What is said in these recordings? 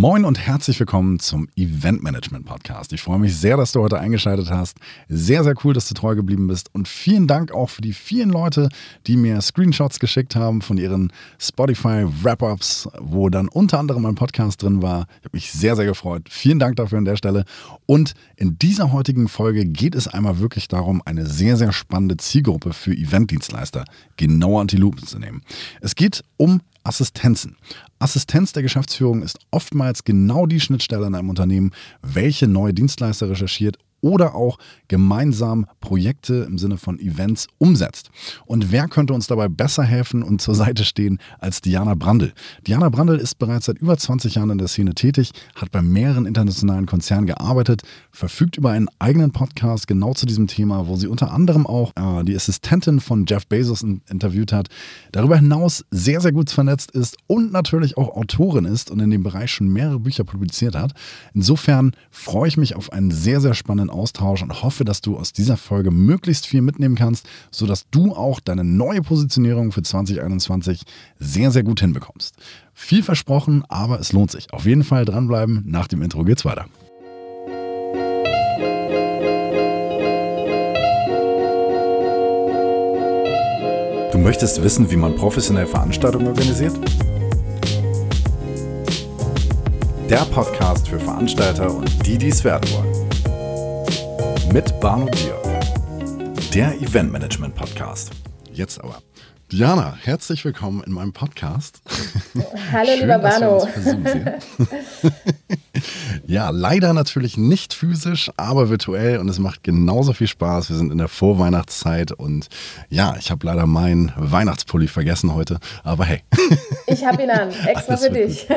Moin und herzlich willkommen zum Event Management Podcast. Ich freue mich sehr, dass du heute eingeschaltet hast. Sehr, sehr cool, dass du treu geblieben bist. Und vielen Dank auch für die vielen Leute, die mir Screenshots geschickt haben von ihren Spotify Wrap-Ups, wo dann unter anderem mein Podcast drin war. Ich habe mich sehr, sehr gefreut. Vielen Dank dafür an der Stelle. Und in dieser heutigen Folge geht es einmal wirklich darum, eine sehr, sehr spannende Zielgruppe für Eventdienstleister genauer an die Lupe zu nehmen. Es geht um Assistenzen. Assistenz der Geschäftsführung ist oftmals genau die Schnittstelle in einem Unternehmen, welche neue Dienstleister recherchiert oder auch gemeinsam Projekte im Sinne von Events umsetzt. Und wer könnte uns dabei besser helfen und zur Seite stehen als Diana Brandl? Diana Brandl ist bereits seit über 20 Jahren in der Szene tätig, hat bei mehreren internationalen Konzernen gearbeitet, verfügt über einen eigenen Podcast genau zu diesem Thema, wo sie unter anderem auch äh, die Assistentin von Jeff Bezos in, interviewt hat, darüber hinaus sehr, sehr gut vernetzt ist und natürlich auch Autorin ist und in dem Bereich schon mehrere Bücher publiziert hat. Insofern freue ich mich auf einen sehr, sehr spannenden Austausch und hoffe, dass du aus dieser Folge möglichst viel mitnehmen kannst, sodass du auch deine neue Positionierung für 2021 sehr, sehr gut hinbekommst. Viel versprochen, aber es lohnt sich. Auf jeden Fall dranbleiben. Nach dem Intro geht's weiter. Du möchtest wissen, wie man professionell Veranstaltungen organisiert? Der Podcast für Veranstalter und die, die es werden wollen mit Barno Bier. Der Eventmanagement Podcast. Jetzt aber. Diana, herzlich willkommen in meinem Podcast. Hallo, Schön, lieber Barno. ja, leider natürlich nicht physisch, aber virtuell und es macht genauso viel Spaß. Wir sind in der Vorweihnachtszeit und ja, ich habe leider meinen Weihnachtspulli vergessen heute, aber hey. Ich habe ihn an, extra für dich.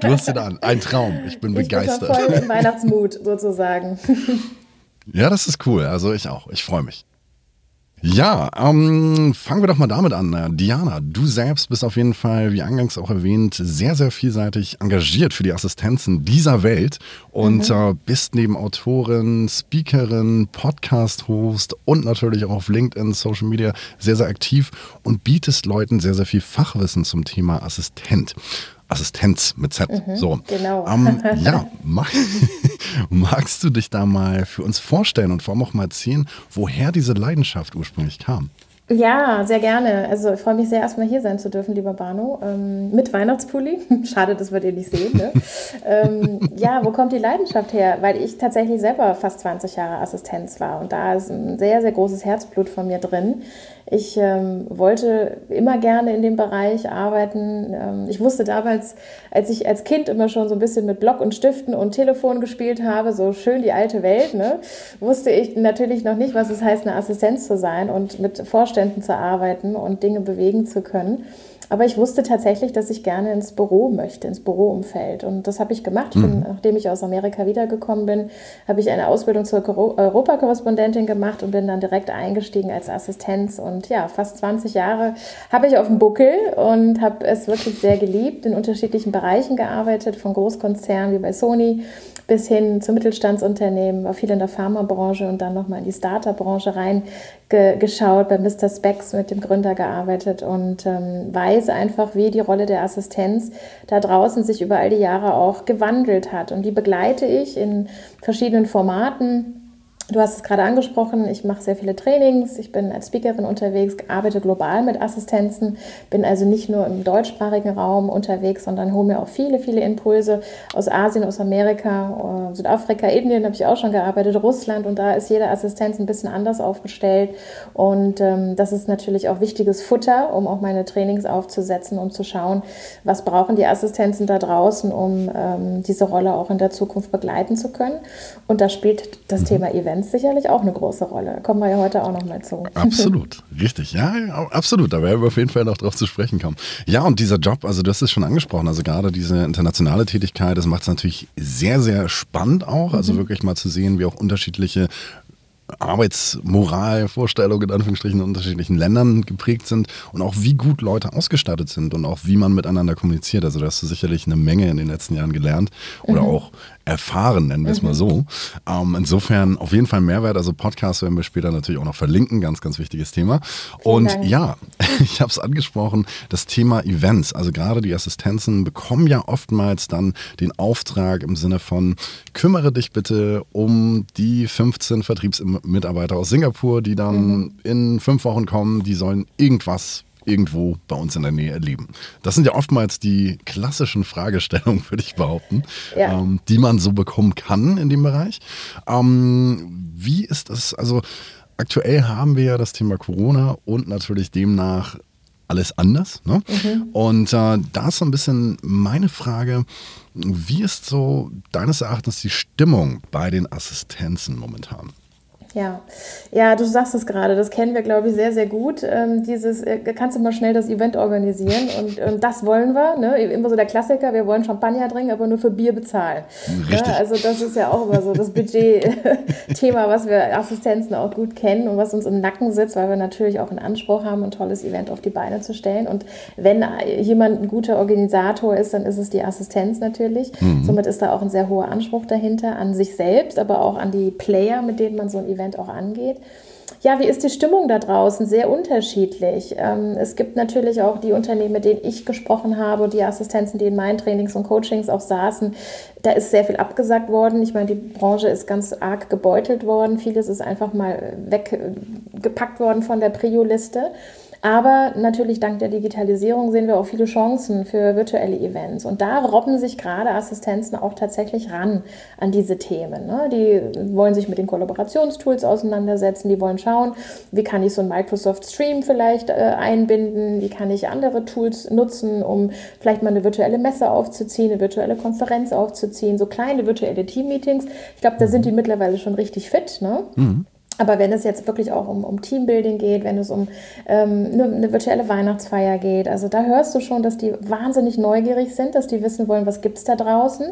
Du hast ihn an, ein Traum. Ich bin ich begeistert. Ich bin voll im Weihnachtsmut sozusagen. Ja, das ist cool. Also ich auch. Ich freue mich. Ja, ähm, fangen wir doch mal damit an. Diana, du selbst bist auf jeden Fall, wie eingangs auch erwähnt, sehr, sehr vielseitig engagiert für die Assistenzen dieser Welt und mhm. äh, bist neben Autorin, Speakerin, Podcast-Host und natürlich auch auf LinkedIn, Social Media sehr, sehr aktiv und bietest Leuten sehr, sehr viel Fachwissen zum Thema Assistent. Assistenz mit Z. Mhm, so. Genau. Ähm, ja, mag, magst du dich da mal für uns vorstellen und vor allem auch mal erzählen, woher diese Leidenschaft ursprünglich kam? Ja, sehr gerne. Also ich freue mich sehr, erstmal hier sein zu dürfen, lieber Bano. Ähm, mit Weihnachtspulli. Schade, das wird ihr nicht sehen. Ne? ähm, ja, wo kommt die Leidenschaft her? Weil ich tatsächlich selber fast 20 Jahre Assistenz war und da ist ein sehr, sehr großes Herzblut von mir drin. Ich ähm, wollte immer gerne in dem Bereich arbeiten. Ähm, ich wusste damals, als ich als Kind immer schon so ein bisschen mit Block und Stiften und Telefon gespielt habe, so schön die alte Welt, ne, wusste ich natürlich noch nicht, was es heißt, eine Assistenz zu sein und mit Vorständen zu arbeiten und Dinge bewegen zu können. Aber ich wusste tatsächlich, dass ich gerne ins Büro möchte, ins Büroumfeld. Und das habe ich gemacht. Ich bin, mhm. nachdem ich aus Amerika wiedergekommen bin, habe ich eine Ausbildung zur Europakorrespondentin gemacht und bin dann direkt eingestiegen als Assistenz. Und ja, fast 20 Jahre habe ich auf dem Buckel und habe es wirklich sehr geliebt, in unterschiedlichen Bereichen gearbeitet, von Großkonzernen wie bei Sony bis hin zu Mittelstandsunternehmen, war viel in der Pharmabranche und dann nochmal in die Startup-Branche reingeschaut, bei Mr. Specs mit dem Gründer gearbeitet und ähm, weiß einfach, wie die Rolle der Assistenz da draußen sich über all die Jahre auch gewandelt hat. Und die begleite ich in verschiedenen Formaten Du hast es gerade angesprochen, ich mache sehr viele Trainings, ich bin als Speakerin unterwegs, arbeite global mit Assistenzen, bin also nicht nur im deutschsprachigen Raum unterwegs, sondern hole mir auch viele, viele Impulse aus Asien, aus Amerika, äh, Südafrika, Indien habe ich auch schon gearbeitet, Russland und da ist jede Assistenz ein bisschen anders aufgestellt und ähm, das ist natürlich auch wichtiges Futter, um auch meine Trainings aufzusetzen, um zu schauen, was brauchen die Assistenzen da draußen, um ähm, diese Rolle auch in der Zukunft begleiten zu können und da spielt das. Thema Event Events sicherlich auch eine große Rolle. Kommen wir ja heute auch noch mal zu. Absolut, richtig. Ja, absolut. Da werden wir auf jeden Fall noch drauf zu sprechen kommen. Ja, und dieser Job, also du hast es schon angesprochen, also gerade diese internationale Tätigkeit, das macht es natürlich sehr, sehr spannend auch. Also mhm. wirklich mal zu sehen, wie auch unterschiedliche Arbeitsmoralvorstellungen in Anführungsstrichen in unterschiedlichen Ländern geprägt sind und auch wie gut Leute ausgestattet sind und auch wie man miteinander kommuniziert. Also da hast du sicherlich eine Menge in den letzten Jahren gelernt oder mhm. auch erfahren, nennen wir es mal mhm. so. Ähm, insofern auf jeden Fall Mehrwert. Also Podcast werden wir später natürlich auch noch verlinken. Ganz, ganz wichtiges Thema. Und Dank. ja, ich habe es angesprochen, das Thema Events. Also gerade die Assistenzen bekommen ja oftmals dann den Auftrag im Sinne von, kümmere dich bitte um die 15 Vertriebsmitarbeiter aus Singapur, die dann mhm. in fünf Wochen kommen. Die sollen irgendwas irgendwo bei uns in der Nähe erleben. Das sind ja oftmals die klassischen Fragestellungen, würde ich behaupten, ja. ähm, die man so bekommen kann in dem Bereich. Ähm, wie ist das? Also aktuell haben wir ja das Thema Corona und natürlich demnach alles anders. Ne? Mhm. Und äh, da ist so ein bisschen meine Frage, wie ist so deines Erachtens die Stimmung bei den Assistenzen momentan? Ja, ja, du sagst es gerade, das kennen wir, glaube ich, sehr, sehr gut. Ähm, dieses, äh, kannst du mal schnell das Event organisieren und, und das wollen wir. Ne? Immer so der Klassiker, wir wollen Champagner trinken, aber nur für Bier bezahlen. Richtig. Ja, also das ist ja auch immer so das Budget-Thema, was wir Assistenzen auch gut kennen und was uns im Nacken sitzt, weil wir natürlich auch einen Anspruch haben, ein tolles Event auf die Beine zu stellen. Und wenn jemand ein guter Organisator ist, dann ist es die Assistenz natürlich. Mhm. Somit ist da auch ein sehr hoher Anspruch dahinter an sich selbst, aber auch an die Player, mit denen man so ein Event Event auch angeht. Ja, wie ist die Stimmung da draußen? Sehr unterschiedlich. Ähm, es gibt natürlich auch die Unternehmen, mit denen ich gesprochen habe, die Assistenzen, die in meinen Trainings und Coachings auch saßen. Da ist sehr viel abgesagt worden. Ich meine, die Branche ist ganz arg gebeutelt worden. Vieles ist einfach mal weggepackt worden von der Prio-Liste. Aber natürlich dank der Digitalisierung sehen wir auch viele Chancen für virtuelle Events. Und da robben sich gerade Assistenzen auch tatsächlich ran an diese Themen. Ne? Die wollen sich mit den Kollaborationstools auseinandersetzen, die wollen schauen, wie kann ich so ein Microsoft Stream vielleicht äh, einbinden, wie kann ich andere Tools nutzen, um vielleicht mal eine virtuelle Messe aufzuziehen, eine virtuelle Konferenz aufzuziehen, so kleine virtuelle Team-Meetings. Ich glaube, da sind die mittlerweile schon richtig fit. Ne? Mhm. Aber wenn es jetzt wirklich auch um, um Teambuilding geht, wenn es um ähm, eine, eine, virtuelle Weihnachtsfeier geht, also da hörst du schon, dass die wahnsinnig neugierig sind, dass die wissen wollen, was gibt es da draußen.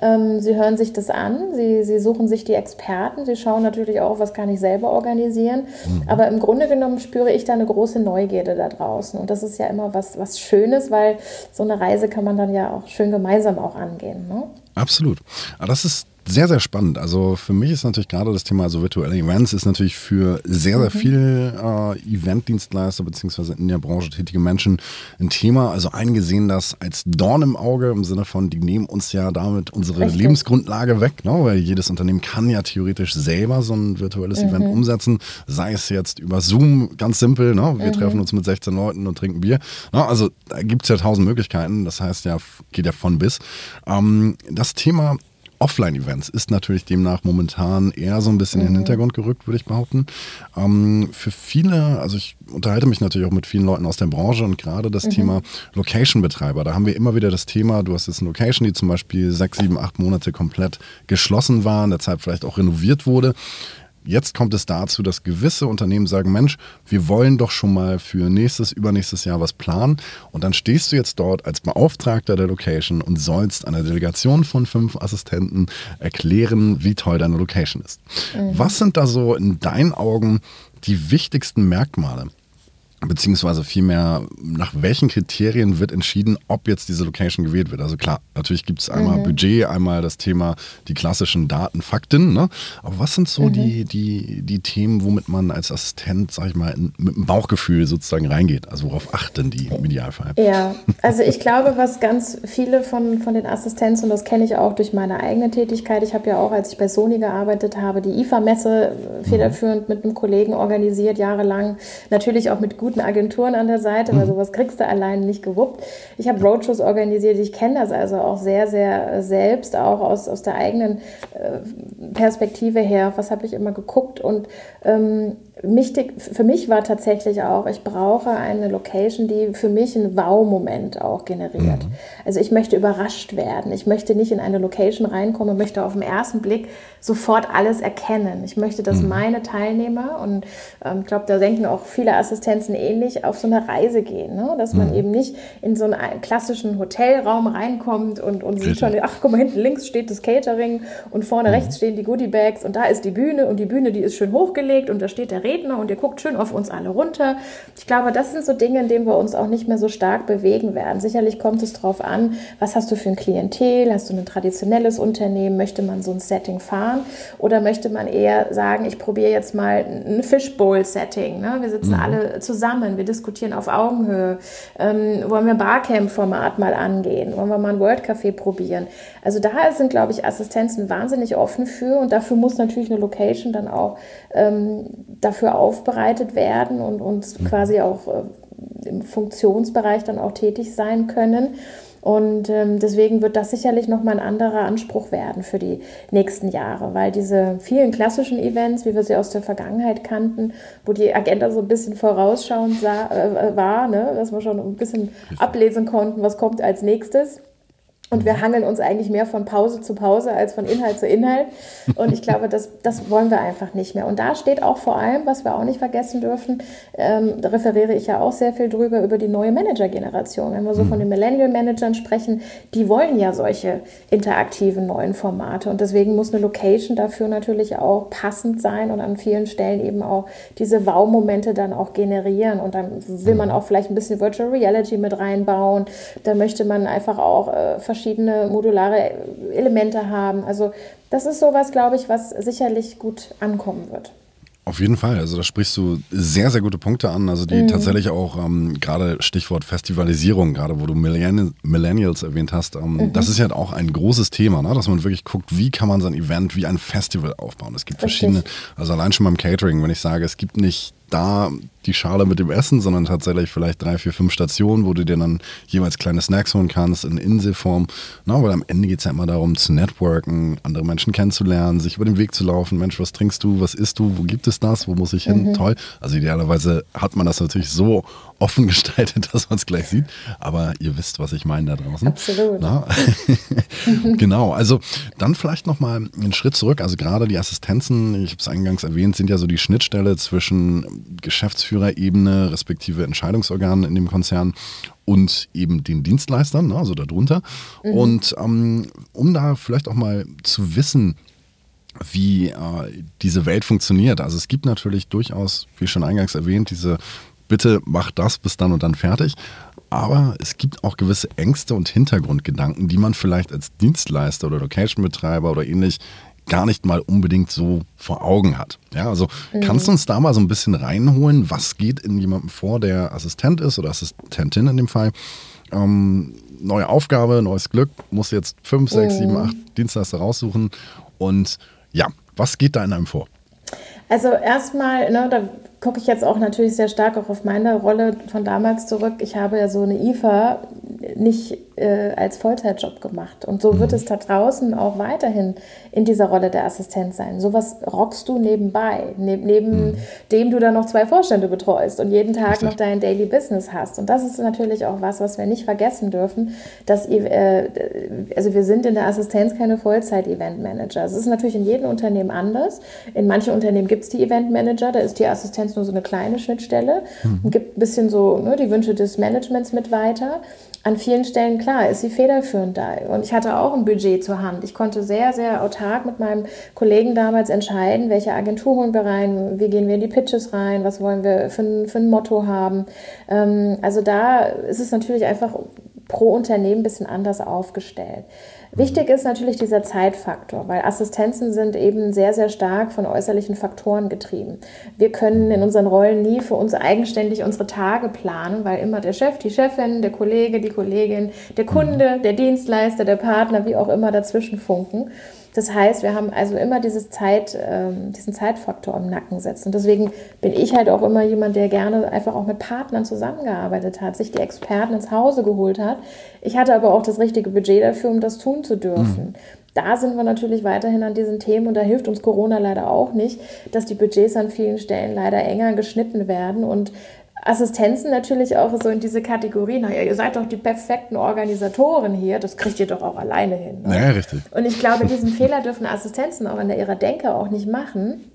Ähm, sie hören sich das an, sie, sie suchen sich die Experten, sie schauen natürlich auch, was kann ich selber organisieren. Mhm. Aber im Grunde genommen spüre ich da eine große Neugierde da draußen. Und das ist ja immer was, was Schönes, weil so eine Reise kann man dann ja auch schön gemeinsam auch angehen. Ne? Absolut. Aber das ist sehr, sehr spannend. Also für mich ist natürlich gerade das Thema so virtuelle Events ist natürlich für sehr, sehr mhm. viele äh, Eventdienstleister beziehungsweise in der Branche tätige Menschen ein Thema. Also einige sehen das als Dorn im Auge im Sinne von, die nehmen uns ja damit unsere Richtig. Lebensgrundlage weg, ne? weil jedes Unternehmen kann ja theoretisch selber so ein virtuelles mhm. Event umsetzen, sei es jetzt über Zoom, ganz simpel, ne? wir mhm. treffen uns mit 16 Leuten und trinken Bier. Ne? Also da gibt es ja tausend Möglichkeiten, das heißt ja, geht ja von bis. Ähm, das Thema Offline-Events ist natürlich demnach momentan eher so ein bisschen mhm. in den mhm. Hintergrund gerückt, würde ich behaupten. Ähm, für viele, also ich unterhalte mich natürlich auch mit vielen Leuten aus der Branche und gerade das mhm. Thema Location-Betreiber, da haben wir immer wieder das Thema, du hast jetzt eine Location, die zum Beispiel sechs, sieben, acht Monate komplett geschlossen war, in der Zeit vielleicht auch renoviert wurde. Jetzt kommt es dazu, dass gewisse Unternehmen sagen, Mensch, wir wollen doch schon mal für nächstes, übernächstes Jahr was planen. Und dann stehst du jetzt dort als Beauftragter der Location und sollst einer Delegation von fünf Assistenten erklären, wie toll deine Location ist. Mhm. Was sind da so in deinen Augen die wichtigsten Merkmale? Beziehungsweise vielmehr nach welchen Kriterien wird entschieden, ob jetzt diese Location gewählt wird. Also klar, natürlich gibt es einmal mhm. Budget, einmal das Thema die klassischen Daten, Fakten. Ne? Aber was sind so mhm. die, die, die Themen, womit man als Assistent, sag ich mal, in, mit dem Bauchgefühl sozusagen reingeht? Also worauf achten die im Idealfall? Ja, also ich glaube, was ganz viele von, von den Assistenzen, und das kenne ich auch durch meine eigene Tätigkeit, ich habe ja auch, als ich bei Sony gearbeitet habe, die IFA-Messe federführend mhm. mit einem Kollegen organisiert, jahrelang, natürlich auch mit guten guten Agenturen an der Seite, weil mhm. sowas kriegst du allein nicht gewuppt. Ich habe Roadshows organisiert, ich kenne das also auch sehr, sehr selbst, auch aus, aus der eigenen äh, Perspektive her. Was habe ich immer geguckt und ähm, Wichtig für mich war tatsächlich auch, ich brauche eine Location, die für mich einen Wow-Moment auch generiert. Mhm. Also ich möchte überrascht werden. Ich möchte nicht in eine Location reinkommen und möchte auf den ersten Blick sofort alles erkennen. Ich möchte, dass mhm. meine Teilnehmer, und ähm, ich glaube, da denken auch viele Assistenzen ähnlich, auf so eine Reise gehen. Ne? Dass man mhm. eben nicht in so einen klassischen Hotelraum reinkommt und, und sieht schon, ach guck mal, hinten links steht das Catering und vorne mhm. rechts stehen die Goodie-Bags und da ist die Bühne und die Bühne, die ist schön hochgelegt und da steht der Redner und ihr guckt schön auf uns alle runter. Ich glaube, das sind so Dinge, in denen wir uns auch nicht mehr so stark bewegen werden. Sicherlich kommt es darauf an, was hast du für ein Klientel? Hast du ein traditionelles Unternehmen? Möchte man so ein Setting fahren? Oder möchte man eher sagen, ich probiere jetzt mal ein Fishbowl-Setting? Ne? Wir sitzen mhm. alle zusammen, wir diskutieren auf Augenhöhe. Ähm, wollen wir Barcamp-Format mal angehen? Wollen wir mal ein World Café probieren? Also da sind, glaube ich, Assistenzen wahnsinnig offen für und dafür muss natürlich eine Location dann auch ähm, dafür aufbereitet werden und, und mhm. quasi auch äh, im Funktionsbereich dann auch tätig sein können. Und ähm, deswegen wird das sicherlich nochmal ein anderer Anspruch werden für die nächsten Jahre, weil diese vielen klassischen Events, wie wir sie aus der Vergangenheit kannten, wo die Agenda so ein bisschen vorausschauend sah, äh, war, ne, dass wir schon ein bisschen ablesen konnten, was kommt als nächstes, und wir hangeln uns eigentlich mehr von Pause zu Pause als von Inhalt zu Inhalt. Und ich glaube, das, das wollen wir einfach nicht mehr. Und da steht auch vor allem, was wir auch nicht vergessen dürfen, ähm, da referiere ich ja auch sehr viel drüber, über die neue Manager-Generation. Wenn wir so von mhm. den Millennial-Managern sprechen, die wollen ja solche interaktiven neuen Formate. Und deswegen muss eine Location dafür natürlich auch passend sein und an vielen Stellen eben auch diese Wow-Momente dann auch generieren. Und dann will man mhm. auch vielleicht ein bisschen Virtual Reality mit reinbauen. Da möchte man einfach auch äh, verschiedene modulare Elemente haben. Also das ist sowas, glaube ich, was sicherlich gut ankommen wird. Auf jeden Fall. Also da sprichst du sehr, sehr gute Punkte an. Also die mhm. tatsächlich auch ähm, gerade Stichwort Festivalisierung, gerade wo du Millenn Millennials erwähnt hast, ähm, mhm. das ist ja auch ein großes Thema, ne? dass man wirklich guckt, wie kann man sein Event wie ein Festival aufbauen. Es gibt Richtig. verschiedene, also allein schon beim Catering, wenn ich sage, es gibt nicht da die Schale mit dem Essen, sondern tatsächlich vielleicht drei, vier, fünf Stationen, wo du dir dann jeweils kleine Snacks holen kannst in Inselform. Na, weil am Ende geht es ja immer darum, zu networken, andere Menschen kennenzulernen, sich über den Weg zu laufen. Mensch, was trinkst du, was isst du, wo gibt es das, wo muss ich hin? Mhm. Toll. Also idealerweise hat man das natürlich so offen gestaltet, dass man es gleich sieht. Aber ihr wisst, was ich meine da draußen. Absolut. genau. Also dann vielleicht nochmal einen Schritt zurück. Also gerade die Assistenzen, ich habe es eingangs erwähnt, sind ja so die Schnittstelle zwischen Geschäftsführerebene, respektive Entscheidungsorganen in dem Konzern und eben den Dienstleistern, ne, also darunter. Mhm. Und ähm, um da vielleicht auch mal zu wissen, wie äh, diese Welt funktioniert. Also es gibt natürlich durchaus, wie schon eingangs erwähnt, diese bitte mach das bis dann und dann fertig. Aber es gibt auch gewisse Ängste und Hintergrundgedanken, die man vielleicht als Dienstleister oder Location-Betreiber oder ähnlich gar nicht mal unbedingt so vor Augen hat. Ja, also mhm. kannst du uns da mal so ein bisschen reinholen, was geht in jemandem vor, der Assistent ist oder Assistentin in dem Fall? Ähm, neue Aufgabe, neues Glück, muss jetzt fünf, sechs, mhm. sieben, acht Dienstleister raussuchen. Und ja, was geht da in einem vor? Also erstmal, ne, da gucke ich jetzt auch natürlich sehr stark auch auf meine Rolle von damals zurück. Ich habe ja so eine IFA nicht äh, als Vollzeitjob gemacht. Und so wird mhm. es da draußen auch weiterhin in dieser Rolle der Assistenz sein. Sowas rockst du nebenbei, neb neben mhm. dem du dann noch zwei Vorstände betreust und jeden Tag noch dein Daily Business hast. Und das ist natürlich auch was, was wir nicht vergessen dürfen, dass äh, also wir sind in der Assistenz keine Vollzeit-Event-Manager. Es ist natürlich in jedem Unternehmen anders. In manchen Unternehmen gibt es die Event-Manager, da ist die Assistenz nur so eine kleine Schnittstelle mhm. und gibt ein bisschen so ne, die Wünsche des Managements mit weiter an vielen Stellen, klar, ist sie federführend da. Und ich hatte auch ein Budget zur Hand. Ich konnte sehr, sehr autark mit meinem Kollegen damals entscheiden, welche Agentur holen wir rein, wie gehen wir in die Pitches rein, was wollen wir für, für ein Motto haben. Ähm, also da ist es natürlich einfach pro Unternehmen ein bisschen anders aufgestellt. Wichtig ist natürlich dieser Zeitfaktor, weil Assistenzen sind eben sehr, sehr stark von äußerlichen Faktoren getrieben. Wir können in unseren Rollen nie für uns eigenständig unsere Tage planen, weil immer der Chef, die Chefin, der Kollege, die Kollegin, der Kunde, der Dienstleister, der Partner, wie auch immer dazwischen funken. Das heißt, wir haben also immer dieses Zeit, äh, diesen Zeitfaktor im Nacken sitzen. Und deswegen bin ich halt auch immer jemand, der gerne einfach auch mit Partnern zusammengearbeitet hat, sich die Experten ins Hause geholt hat. Ich hatte aber auch das richtige Budget dafür, um das tun zu dürfen. Mhm da sind wir natürlich weiterhin an diesen Themen und da hilft uns Corona leider auch nicht, dass die Budgets an vielen Stellen leider enger geschnitten werden und Assistenzen natürlich auch so in diese Kategorie, naja, ihr seid doch die perfekten Organisatoren hier, das kriegt ihr doch auch alleine hin. Ne? Ja, richtig. Und ich glaube, diesen Fehler dürfen Assistenzen auch in ihrer Denke auch nicht machen,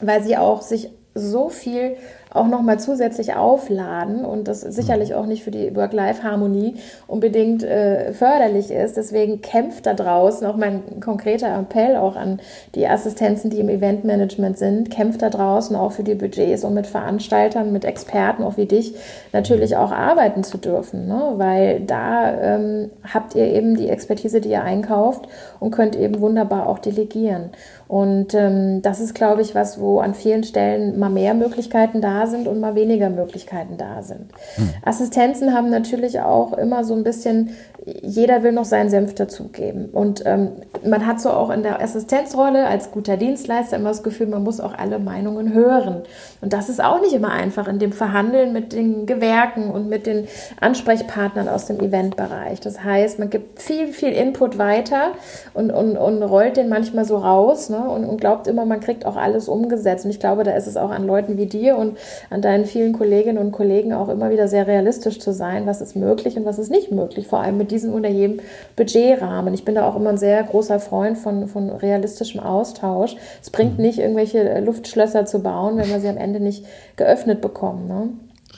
weil sie auch sich so viel auch nochmal zusätzlich aufladen und das sicherlich auch nicht für die Work-Life-Harmonie unbedingt äh, förderlich ist. Deswegen kämpft da draußen, auch mein konkreter Appell auch an die Assistenzen, die im Eventmanagement sind, kämpft da draußen auch für die Budgets und mit Veranstaltern, mit Experten, auch wie dich, natürlich auch arbeiten zu dürfen, ne? weil da ähm, habt ihr eben die Expertise, die ihr einkauft und könnt eben wunderbar auch delegieren. Und ähm, das ist, glaube ich, was, wo an vielen Stellen mal mehr Möglichkeiten da sind und mal weniger Möglichkeiten da sind. Hm. Assistenzen haben natürlich auch immer so ein bisschen, jeder will noch seinen Senf dazugeben. Und ähm, man hat so auch in der Assistenzrolle als guter Dienstleister immer das Gefühl, man muss auch alle Meinungen hören. Und das ist auch nicht immer einfach in dem Verhandeln mit den Gewerken und mit den Ansprechpartnern aus dem Eventbereich. Das heißt, man gibt viel, viel Input weiter und, und, und rollt den manchmal so raus. Ne? Ne? und, und glaubt immer, man kriegt auch alles umgesetzt. Und ich glaube, da ist es auch an Leuten wie dir und an deinen vielen Kolleginnen und Kollegen auch immer wieder sehr realistisch zu sein, was ist möglich und was ist nicht möglich, vor allem mit diesem oder jedem Budgetrahmen. Ich bin da auch immer ein sehr großer Freund von, von realistischem Austausch. Es bringt mhm. nicht, irgendwelche Luftschlösser zu bauen, wenn wir sie am Ende nicht geöffnet bekommen. Ne?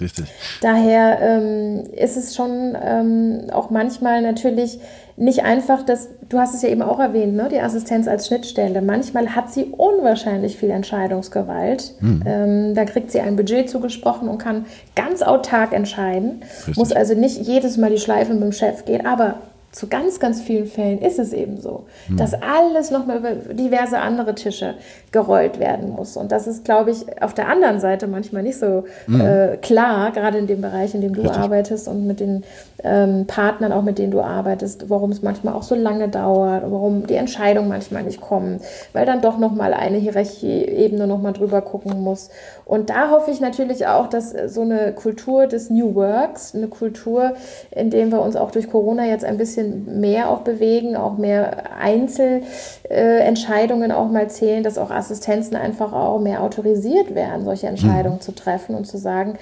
Richtig. Daher ähm, ist es schon ähm, auch manchmal natürlich nicht einfach, dass du hast es ja eben auch erwähnt, ne, die Assistenz als Schnittstelle. Manchmal hat sie unwahrscheinlich viel Entscheidungsgewalt. Mhm. Ähm, da kriegt sie ein Budget zugesprochen und kann ganz autark entscheiden. Richtig. Muss also nicht jedes Mal die Schleife mit dem Chef gehen, aber zu ganz, ganz vielen Fällen ist es eben so, hm. dass alles nochmal über diverse andere Tische gerollt werden muss. Und das ist, glaube ich, auf der anderen Seite manchmal nicht so hm. äh, klar, gerade in dem Bereich, in dem du Richtig. arbeitest und mit den ähm, Partnern, auch mit denen du arbeitest, warum es manchmal auch so lange dauert, warum die Entscheidungen manchmal nicht kommen, weil dann doch nochmal eine Hierarchieebene nochmal drüber gucken muss. Und da hoffe ich natürlich auch, dass so eine Kultur des New Works, eine Kultur, in der wir uns auch durch Corona jetzt ein bisschen bisschen mehr auch bewegen, auch mehr Einzelentscheidungen auch mal zählen, dass auch Assistenzen einfach auch mehr autorisiert werden, solche Entscheidungen mhm. zu treffen und zu sagen,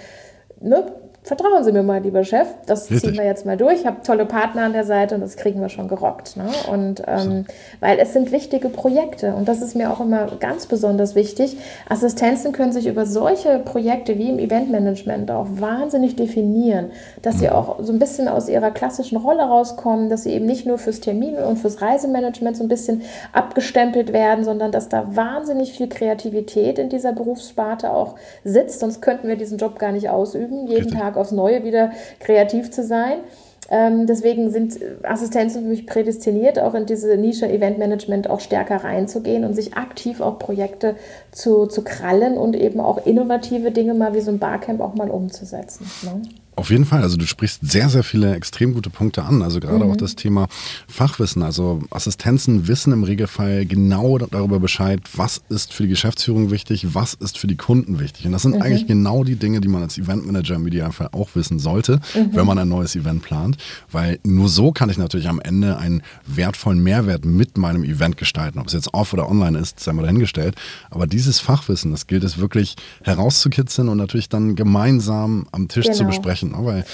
ne, vertrauen Sie mir mal, lieber Chef, das Richtig. ziehen wir jetzt mal durch. Ich habe tolle Partner an der Seite und das kriegen wir schon gerockt. Ne? Und ähm, weil es sind wichtige Projekte und das ist mir auch immer ganz besonders wichtig. Assistenzen können sich über solche Projekte wie im Eventmanagement auch wahnsinnig definieren, dass mhm. sie auch so ein bisschen aus ihrer klassischen Rolle rauskommen, dass sie eben nicht nur fürs Termin und fürs Reisemanagement so ein bisschen abgestempelt werden, sondern dass da wahnsinnig viel Kreativität in dieser Berufssparte auch sitzt. Sonst könnten wir diesen Job gar nicht ausüben, jeden Richtig. Tag aufs Neue wieder kreativ zu sein. Ähm, deswegen sind Assistenzen für mich prädestiniert, auch in diese Nische Eventmanagement auch stärker reinzugehen und sich aktiv auch Projekte zu, zu krallen und eben auch innovative Dinge mal wie so ein Barcamp auch mal umzusetzen. Ne? Auf jeden Fall. Also du sprichst sehr, sehr viele extrem gute Punkte an. Also gerade mhm. auch das Thema Fachwissen. Also Assistenzen wissen im Regelfall genau darüber Bescheid, was ist für die Geschäftsführung wichtig, was ist für die Kunden wichtig. Und das sind mhm. eigentlich genau die Dinge, die man als Eventmanager im Idealfall auch wissen sollte, mhm. wenn man ein neues Event plant. Weil nur so kann ich natürlich am Ende einen wertvollen Mehrwert mit meinem Event gestalten. Ob es jetzt off oder online ist, sei mal dahingestellt. Aber dieses Fachwissen, das gilt es wirklich herauszukitzeln und natürlich dann gemeinsam am Tisch genau. zu besprechen ne? weil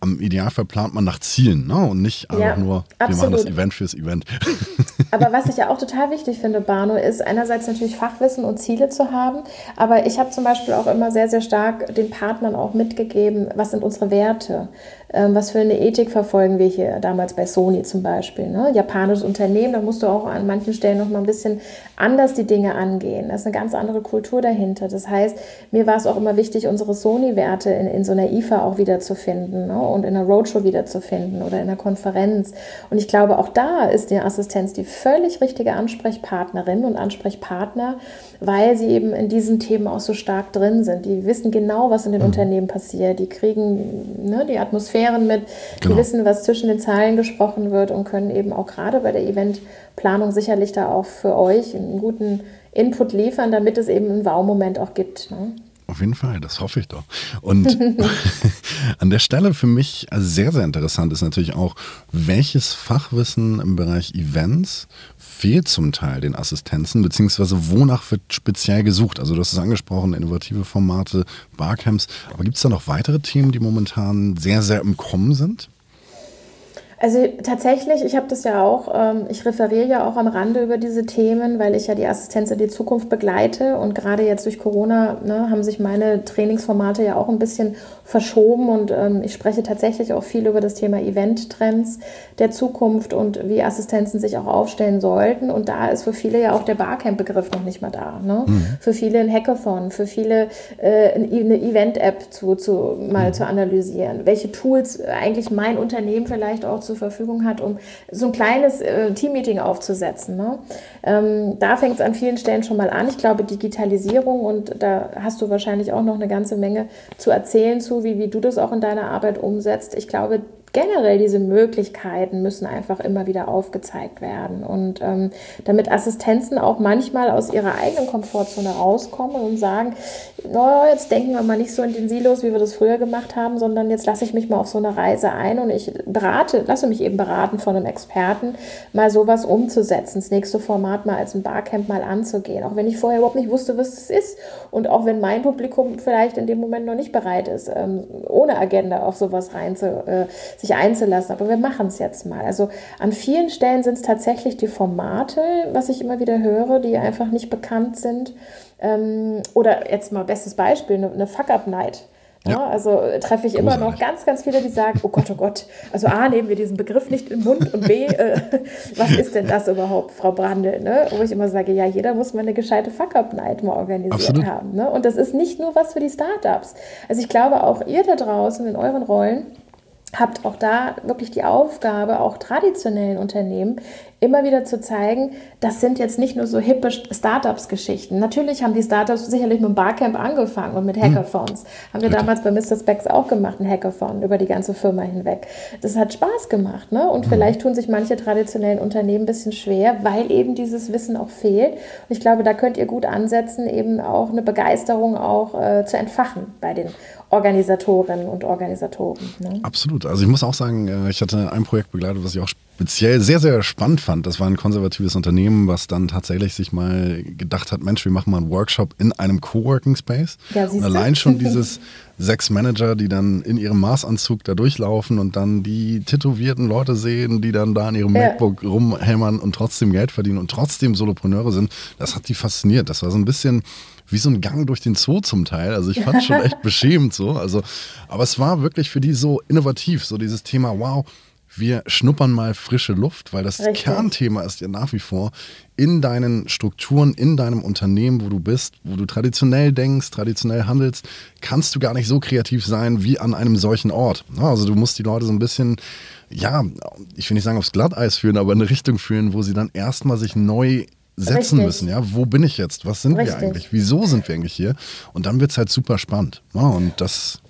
am Idealfall plant man nach Zielen ne? und nicht einfach ja, nur, wir absolut. machen das Event fürs Event. Aber was ich ja auch total wichtig finde, Bano, ist einerseits natürlich Fachwissen und Ziele zu haben, aber ich habe zum Beispiel auch immer sehr, sehr stark den Partnern auch mitgegeben, was sind unsere Werte. Ähm, was für eine Ethik verfolgen wir hier damals bei Sony zum Beispiel. Ne? Japanisches Unternehmen, da musst du auch an manchen Stellen noch mal ein bisschen anders die Dinge angehen. Da ist eine ganz andere Kultur dahinter. Das heißt, mir war es auch immer wichtig, unsere Sony-Werte in, in so einer IFA auch wiederzufinden ne? und in einer Roadshow wiederzufinden oder in einer Konferenz. Und ich glaube, auch da ist die Assistenz die völlig richtige Ansprechpartnerin und Ansprechpartner, weil sie eben in diesen Themen auch so stark drin sind. Die wissen genau, was in den mhm. Unternehmen passiert. Die kriegen ne, die Atmosphären mit, genau. die wissen, was zwischen den Zeilen gesprochen wird und können eben auch gerade bei der Eventplanung sicherlich da auch für euch einen guten Input liefern, damit es eben einen Wow-Moment auch gibt. Ne? Auf jeden Fall, das hoffe ich doch. Und an der Stelle für mich sehr, sehr interessant ist natürlich auch, welches Fachwissen im Bereich Events fehlt zum Teil den Assistenzen, beziehungsweise wonach wird speziell gesucht? Also du hast es angesprochen, innovative Formate, Barcamps, aber gibt es da noch weitere Themen, die momentan sehr, sehr im Kommen sind? Also tatsächlich, ich habe das ja auch, ähm, ich referiere ja auch am Rande über diese Themen, weil ich ja die Assistenz in die Zukunft begleite und gerade jetzt durch Corona ne, haben sich meine Trainingsformate ja auch ein bisschen verschoben und ähm, ich spreche tatsächlich auch viel über das Thema Event-Trends der Zukunft und wie Assistenzen sich auch aufstellen sollten und da ist für viele ja auch der Barcamp-Begriff noch nicht mal da. Ne? Mhm. Für viele ein Hackathon, für viele äh, eine Event-App zu, zu, mal mhm. zu analysieren, welche Tools eigentlich mein Unternehmen vielleicht auch zur Verfügung hat, um so ein kleines äh, Teammeeting aufzusetzen. Ne? Ähm, da fängt es an vielen Stellen schon mal an. Ich glaube, Digitalisierung und da hast du wahrscheinlich auch noch eine ganze Menge zu erzählen zu, wie, wie du das auch in deiner Arbeit umsetzt. Ich glaube, generell diese Möglichkeiten müssen einfach immer wieder aufgezeigt werden. Und ähm, damit Assistenzen auch manchmal aus ihrer eigenen Komfortzone rauskommen und sagen, no, jetzt denken wir mal nicht so in den Silos, wie wir das früher gemacht haben, sondern jetzt lasse ich mich mal auf so eine Reise ein und ich berate, lasse mich eben beraten von einem Experten, mal sowas umzusetzen, das nächste Format mal als ein Barcamp mal anzugehen, auch wenn ich vorher überhaupt nicht wusste, was das ist und auch wenn mein Publikum vielleicht in dem Moment noch nicht bereit ist, ähm, ohne Agenda auf sowas rein zu, äh, einzulassen. Aber wir machen es jetzt mal. Also an vielen Stellen sind es tatsächlich die Formate, was ich immer wieder höre, die einfach nicht bekannt sind. Ähm, oder jetzt mal bestes Beispiel, eine, eine Fuck-Up-Night. Ja, also äh, treffe ich Großartig. immer noch ganz, ganz viele, die sagen, oh Gott, oh Gott, also A, nehmen wir diesen Begriff nicht im Mund und B, äh, was ist denn das überhaupt, Frau Brandl? Ne? Wo ich immer sage, ja, jeder muss mal eine gescheite Fuck-Up-Night mal organisiert Absolut. haben. Ne? Und das ist nicht nur was für die Startups. Also ich glaube, auch ihr da draußen in euren Rollen habt auch da wirklich die Aufgabe, auch traditionellen Unternehmen immer wieder zu zeigen, das sind jetzt nicht nur so hippe Startups-Geschichten. Natürlich haben die Startups sicherlich mit dem Barcamp angefangen und mit hm. Hackathons. Hm. Haben wir damals bei Mr. Specs auch gemacht, ein Hackathon über die ganze Firma hinweg. Das hat Spaß gemacht. Ne? Und hm. vielleicht tun sich manche traditionellen Unternehmen ein bisschen schwer, weil eben dieses Wissen auch fehlt. Und ich glaube, da könnt ihr gut ansetzen, eben auch eine Begeisterung auch äh, zu entfachen bei den Organisatorinnen und Organisatoren. Ne? Absolut. Also ich muss auch sagen, äh, ich hatte ein Projekt begleitet, was ich auch speziell sehr, sehr spannend fand. Das war ein konservatives Unternehmen, was dann tatsächlich sich mal gedacht hat, Mensch, wir machen mal einen Workshop in einem Coworking Space. Ja, und allein schon dieses sechs Manager, die dann in ihrem Maßanzug da durchlaufen und dann die tätowierten Leute sehen, die dann da an ihrem ja. MacBook rumhämmern und trotzdem Geld verdienen und trotzdem Solopreneure sind, das hat die fasziniert. Das war so ein bisschen wie so ein Gang durch den Zoo zum Teil. Also ich fand es schon echt beschämend so. Also, aber es war wirklich für die so innovativ, so dieses Thema, wow, wir schnuppern mal frische Luft, weil das Richtig. Kernthema ist ja nach wie vor in deinen Strukturen, in deinem Unternehmen, wo du bist, wo du traditionell denkst, traditionell handelst, kannst du gar nicht so kreativ sein wie an einem solchen Ort. Also du musst die Leute so ein bisschen, ja, ich will nicht sagen aufs Glatteis führen, aber in eine Richtung führen, wo sie dann erstmal sich neu setzen Richtig. müssen. Ja, wo bin ich jetzt? Was sind Richtig. wir eigentlich? Wieso sind wir eigentlich hier? Und dann wird es halt super spannend. Und das.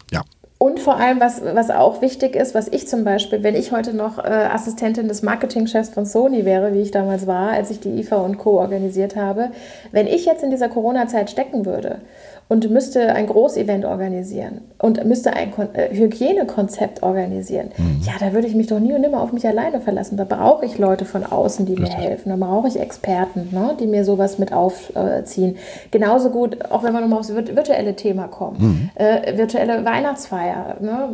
Und vor allem, was, was auch wichtig ist, was ich zum Beispiel, wenn ich heute noch äh, Assistentin des Marketingchefs von Sony wäre, wie ich damals war, als ich die IFA und Co. organisiert habe, wenn ich jetzt in dieser Corona-Zeit stecken würde und müsste ein Großevent organisieren und müsste ein Kon äh, Hygienekonzept organisieren, mhm. ja, da würde ich mich doch nie und nimmer auf mich alleine verlassen. Da brauche ich Leute von außen, die Richtig. mir helfen. Da brauche ich Experten, ne, die mir sowas mit aufziehen. Genauso gut, auch wenn wir nochmal aufs virtuelle Thema kommen. Mhm. Äh, virtuelle Weihnachtsfeier. Ne?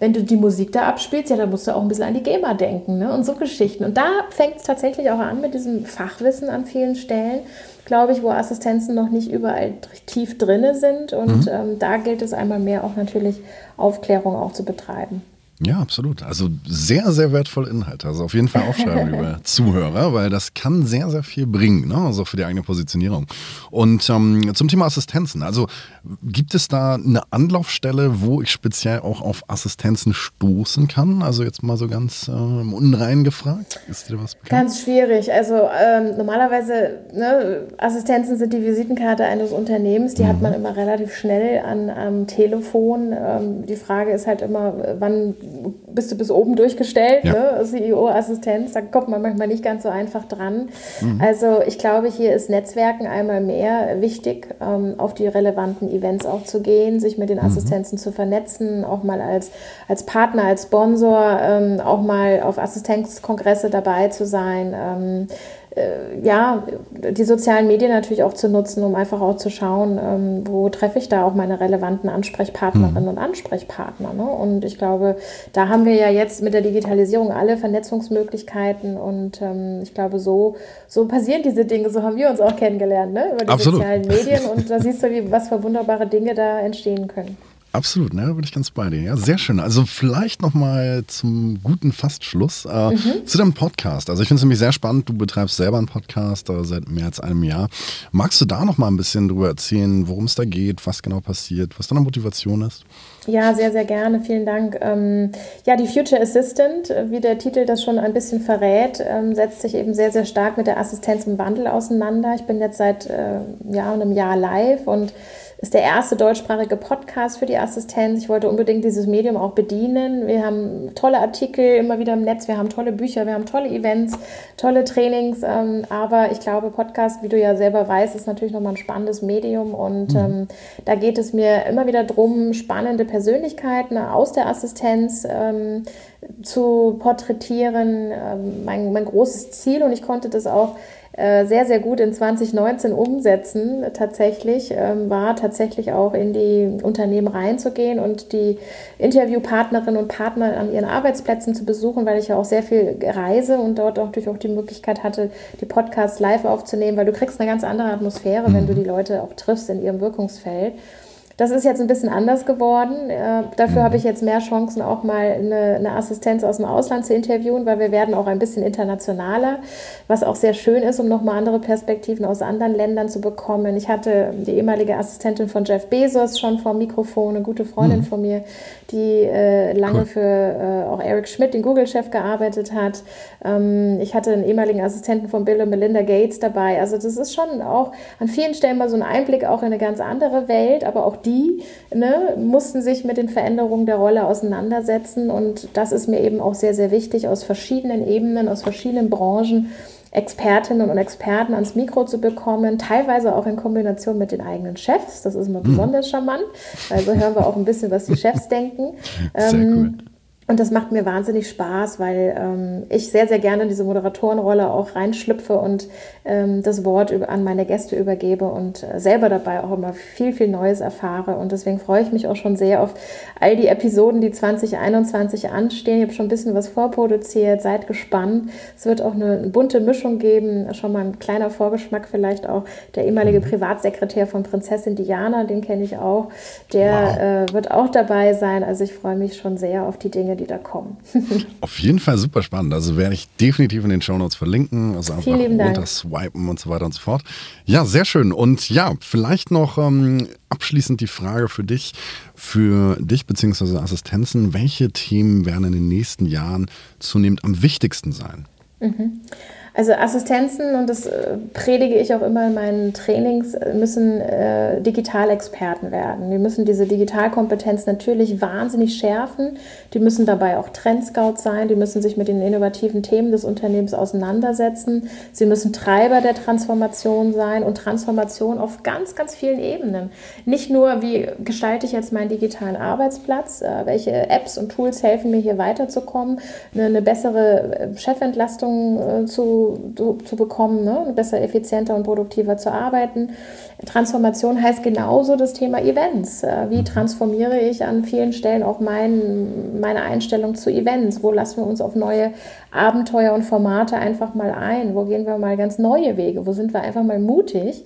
Wenn du die Musik da abspielst, ja, da musst du auch ein bisschen an die GEMA denken ne? und so Geschichten. Und da fängt es tatsächlich auch an mit diesem Fachwissen an vielen Stellen glaube ich, wo Assistenzen noch nicht überall tief drinne sind. Und mhm. ähm, da gilt es einmal mehr auch natürlich Aufklärung auch zu betreiben. Ja, absolut. Also sehr, sehr wertvolle Inhalte. Also auf jeden Fall aufschreiben, liebe Zuhörer, weil das kann sehr, sehr viel bringen, ne? also für die eigene Positionierung. Und ähm, zum Thema Assistenzen. Also gibt es da eine Anlaufstelle, wo ich speziell auch auf Assistenzen stoßen kann? Also jetzt mal so ganz äh, unrein gefragt. Ist dir was bekannt? Ganz schwierig. Also ähm, normalerweise, ne, Assistenzen sind die Visitenkarte eines Unternehmens. Die mhm. hat man immer relativ schnell an, am Telefon. Ähm, die Frage ist halt immer, wann bist du bis oben durchgestellt, ja. ne? CEO-Assistenz, da kommt man manchmal nicht ganz so einfach dran. Mhm. Also ich glaube, hier ist Netzwerken einmal mehr wichtig, ähm, auf die relevanten Events auch zu gehen, sich mit den mhm. Assistenzen zu vernetzen, auch mal als, als Partner, als Sponsor, ähm, auch mal auf Assistenzkongresse dabei zu sein. Ähm, äh, ja, die sozialen Medien natürlich auch zu nutzen, um einfach auch zu schauen, ähm, wo treffe ich da auch meine relevanten Ansprechpartnerinnen mhm. und Ansprechpartner. Ne? Und ich glaube, da haben wir ja jetzt mit der Digitalisierung alle Vernetzungsmöglichkeiten und ähm, ich glaube, so, so passieren diese Dinge, so haben wir uns auch kennengelernt, ne? über die Absolut. sozialen Medien und da siehst du, wie, was für wunderbare Dinge da entstehen können. Absolut, ne, da bin ich ganz bei dir. Ja, sehr schön. Also vielleicht nochmal zum guten Fastschluss äh, mhm. zu deinem Podcast. Also ich finde es nämlich sehr spannend. Du betreibst selber einen Podcast äh, seit mehr als einem Jahr. Magst du da nochmal ein bisschen drüber erzählen, worum es da geht, was genau passiert, was deine Motivation ist? Ja, sehr, sehr gerne. Vielen Dank. Ähm, ja, die Future Assistant, wie der Titel das schon ein bisschen verrät, ähm, setzt sich eben sehr, sehr stark mit der Assistenz im Wandel auseinander. Ich bin jetzt seit äh, ja, einem Jahr live und ist der erste deutschsprachige Podcast für die Assistenz. Ich wollte unbedingt dieses Medium auch bedienen. Wir haben tolle Artikel immer wieder im Netz, wir haben tolle Bücher, wir haben tolle Events, tolle Trainings. Ähm, aber ich glaube, Podcast, wie du ja selber weißt, ist natürlich nochmal ein spannendes Medium. Und mhm. ähm, da geht es mir immer wieder darum, spannende Persönlichkeiten aus der Assistenz ähm, zu porträtieren. Ähm, mein, mein großes Ziel und ich konnte das auch sehr, sehr gut in 2019 umsetzen, tatsächlich, ähm, war tatsächlich auch in die Unternehmen reinzugehen und die Interviewpartnerinnen und Partner an ihren Arbeitsplätzen zu besuchen, weil ich ja auch sehr viel reise und dort auch durch auch die Möglichkeit hatte, die Podcasts live aufzunehmen, weil du kriegst eine ganz andere Atmosphäre, mhm. wenn du die Leute auch triffst in ihrem Wirkungsfeld. Das ist jetzt ein bisschen anders geworden. Äh, dafür mhm. habe ich jetzt mehr Chancen, auch mal eine, eine, Assistenz aus dem Ausland zu interviewen, weil wir werden auch ein bisschen internationaler, was auch sehr schön ist, um nochmal andere Perspektiven aus anderen Ländern zu bekommen. Ich hatte die ehemalige Assistentin von Jeff Bezos schon vor dem Mikrofon, eine gute Freundin mhm. von mir, die äh, lange cool. für äh, auch Eric Schmidt, den Google-Chef, gearbeitet hat. Ähm, ich hatte einen ehemaligen Assistenten von Bill und Melinda Gates dabei. Also das ist schon auch an vielen Stellen mal so ein Einblick auch in eine ganz andere Welt, aber auch die ne, mussten sich mit den Veränderungen der Rolle auseinandersetzen und das ist mir eben auch sehr, sehr wichtig, aus verschiedenen Ebenen, aus verschiedenen Branchen Expertinnen und Experten ans Mikro zu bekommen, teilweise auch in Kombination mit den eigenen Chefs. Das ist immer mhm. besonders charmant. Also hören wir auch ein bisschen, was die Chefs denken. Sehr ähm, cool. Und das macht mir wahnsinnig Spaß, weil ähm, ich sehr, sehr gerne in diese Moderatorenrolle auch reinschlüpfe und ähm, das Wort über, an meine Gäste übergebe und äh, selber dabei auch immer viel, viel Neues erfahre. Und deswegen freue ich mich auch schon sehr auf all die Episoden, die 2021 anstehen. Ich habe schon ein bisschen was vorproduziert, seid gespannt. Es wird auch eine bunte Mischung geben. Schon mal ein kleiner Vorgeschmack vielleicht auch. Der ehemalige mhm. Privatsekretär von Prinzessin Diana, den kenne ich auch, der wow. äh, wird auch dabei sein. Also ich freue mich schon sehr auf die Dinge, die da kommen. auf jeden Fall super spannend. Also werde ich definitiv in den Show Notes verlinken. Also einfach runter swipen und so weiter und so fort. Ja, sehr schön. Und ja, vielleicht noch ähm, abschließend die Frage für dich, für dich bzw. Assistenzen. Welche Themen werden in den nächsten Jahren zunehmend am wichtigsten sein? Mhm. Also Assistenzen, und das äh, predige ich auch immer in meinen Trainings, äh, müssen äh, Digitalexperten werden. Die müssen diese Digitalkompetenz natürlich wahnsinnig schärfen. Die müssen dabei auch Trendscout sein. Die müssen sich mit den innovativen Themen des Unternehmens auseinandersetzen. Sie müssen Treiber der Transformation sein und Transformation auf ganz, ganz vielen Ebenen. Nicht nur, wie gestalte ich jetzt meinen digitalen Arbeitsplatz, äh, welche Apps und Tools helfen mir hier weiterzukommen, eine, eine bessere äh, Chefentlastung äh, zu zu, zu bekommen, ne? besser, effizienter und produktiver zu arbeiten. Transformation heißt genauso das Thema Events. Äh, wie mhm. transformiere ich an vielen Stellen auch mein, meine Einstellung zu Events? Wo lassen wir uns auf neue Abenteuer und Formate einfach mal ein? Wo gehen wir mal ganz neue Wege? Wo sind wir einfach mal mutig?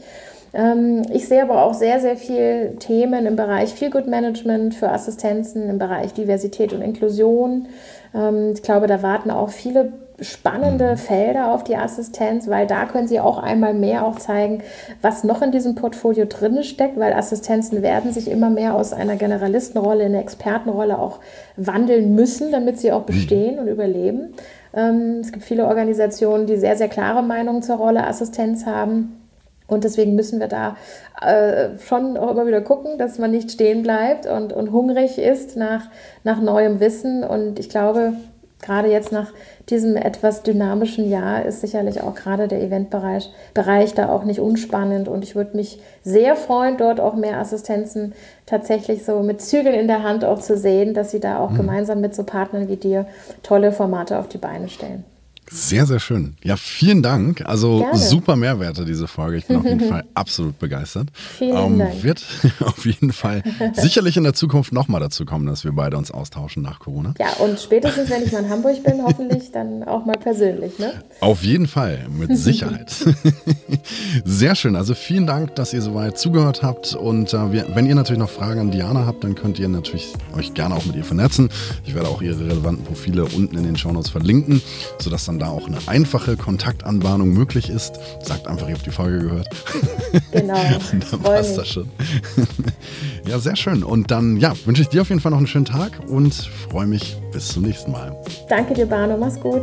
Ähm, ich sehe aber auch sehr, sehr viele Themen im Bereich Feel Good Management für Assistenzen, im Bereich Diversität und Inklusion. Ähm, ich glaube, da warten auch viele spannende mhm. Felder auf die Assistenz, weil da können Sie auch einmal mehr auch zeigen, was noch in diesem Portfolio drin steckt, weil Assistenzen werden sich immer mehr aus einer Generalistenrolle in eine Expertenrolle auch wandeln müssen, damit sie auch mhm. bestehen und überleben. Ähm, es gibt viele Organisationen, die sehr, sehr klare Meinungen zur Rolle Assistenz haben. Und deswegen müssen wir da äh, schon auch immer wieder gucken, dass man nicht stehen bleibt und, und hungrig ist nach, nach neuem Wissen. Und ich glaube, gerade jetzt nach diesem etwas dynamischen Jahr ist sicherlich auch gerade der Eventbereich Bereich da auch nicht unspannend. Und ich würde mich sehr freuen, dort auch mehr Assistenzen tatsächlich so mit Zügeln in der Hand auch zu sehen, dass sie da auch mhm. gemeinsam mit so Partnern wie dir tolle Formate auf die Beine stellen. Sehr, sehr schön. Ja, vielen Dank. Also Gerne. super Mehrwerte, diese Folge. Ich bin auf jeden Fall absolut begeistert. Vielen ähm, Dank. Wird auf jeden Fall sicherlich in der Zukunft nochmal dazu kommen, dass wir beide uns austauschen nach Corona. Ja, und spätestens, wenn ich mal in Hamburg bin, hoffentlich dann auch mal persönlich. Ne? Auf jeden Fall, mit Sicherheit. Sehr schön. Also vielen Dank, dass ihr soweit zugehört habt. Und äh, wir, wenn ihr natürlich noch Fragen an Diana habt, dann könnt ihr natürlich euch gerne auch mit ihr vernetzen. Ich werde auch ihre relevanten Profile unten in den Shownotes verlinken, sodass dann da auch eine einfache Kontaktanbahnung möglich ist. Sagt einfach, ihr habt die Folge gehört. Genau. dann passt das schon. ja, sehr schön. Und dann ja, wünsche ich dir auf jeden Fall noch einen schönen Tag und freue mich bis zum nächsten Mal. Danke dir, Bano. Mach's gut.